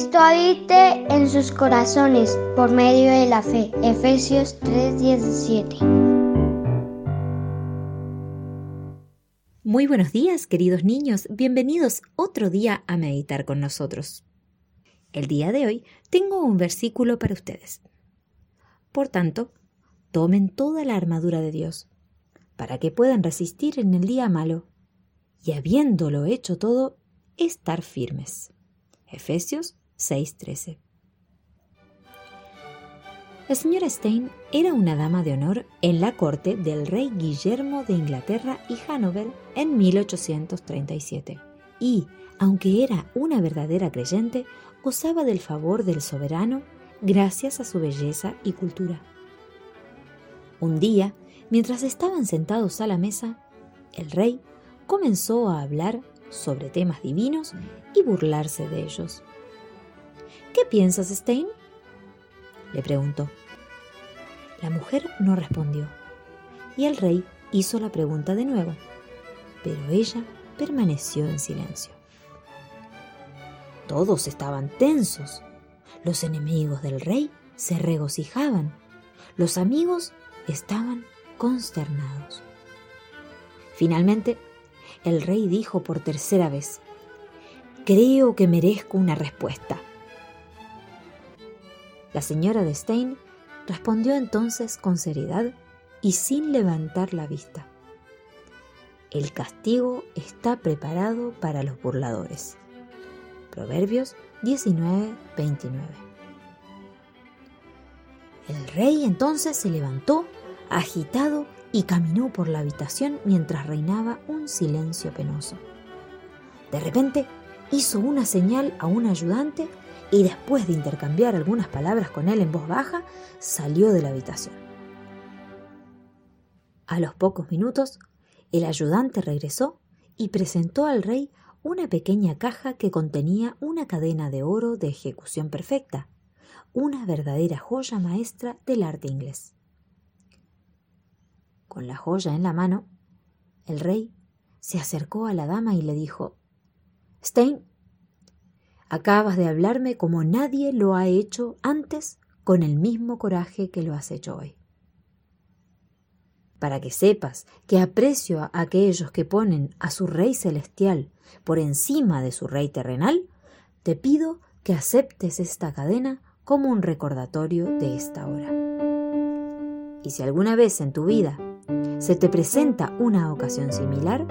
Cristo habite en sus corazones por medio de la fe. Efesios 3:17. Muy buenos días, queridos niños. Bienvenidos otro día a meditar con nosotros. El día de hoy tengo un versículo para ustedes. Por tanto, tomen toda la armadura de Dios, para que puedan resistir en el día malo, y habiéndolo hecho todo, estar firmes. Efesios 6:13. La señora Stein era una dama de honor en la corte del rey Guillermo de Inglaterra y Hanover en 1837. Y, aunque era una verdadera creyente, gozaba del favor del soberano gracias a su belleza y cultura. Un día, mientras estaban sentados a la mesa, el rey comenzó a hablar sobre temas divinos y burlarse de ellos. ¿Qué piensas, Stein? le preguntó. La mujer no respondió y el rey hizo la pregunta de nuevo, pero ella permaneció en silencio. Todos estaban tensos. Los enemigos del rey se regocijaban. Los amigos estaban consternados. Finalmente, el rey dijo por tercera vez, Creo que merezco una respuesta. La señora de Stein respondió entonces con seriedad y sin levantar la vista. El castigo está preparado para los burladores. Proverbios 19, 29. El rey entonces se levantó, agitado, y caminó por la habitación mientras reinaba un silencio penoso. De repente hizo una señal a un ayudante y después de intercambiar algunas palabras con él en voz baja, salió de la habitación. A los pocos minutos, el ayudante regresó y presentó al rey una pequeña caja que contenía una cadena de oro de ejecución perfecta, una verdadera joya maestra del arte inglés. Con la joya en la mano, el rey se acercó a la dama y le dijo Stein, acabas de hablarme como nadie lo ha hecho antes con el mismo coraje que lo has hecho hoy. Para que sepas que aprecio a aquellos que ponen a su rey celestial por encima de su rey terrenal, te pido que aceptes esta cadena como un recordatorio de esta hora. Y si alguna vez en tu vida se te presenta una ocasión similar,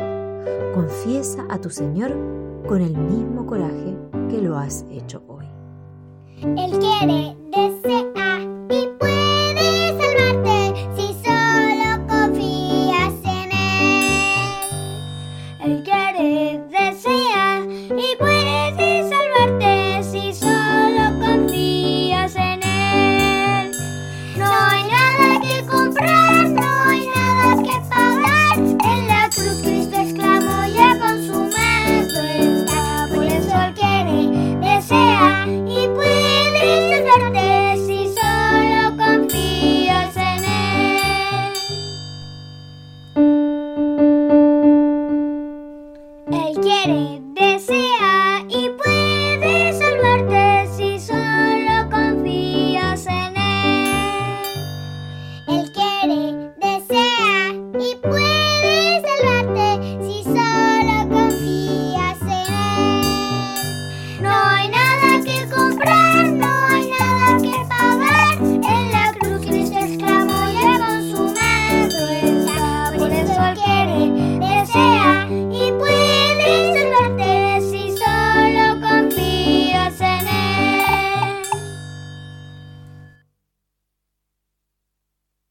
confiesa a tu Señor con el mismo coraje que lo has hecho hoy. Quiere, desea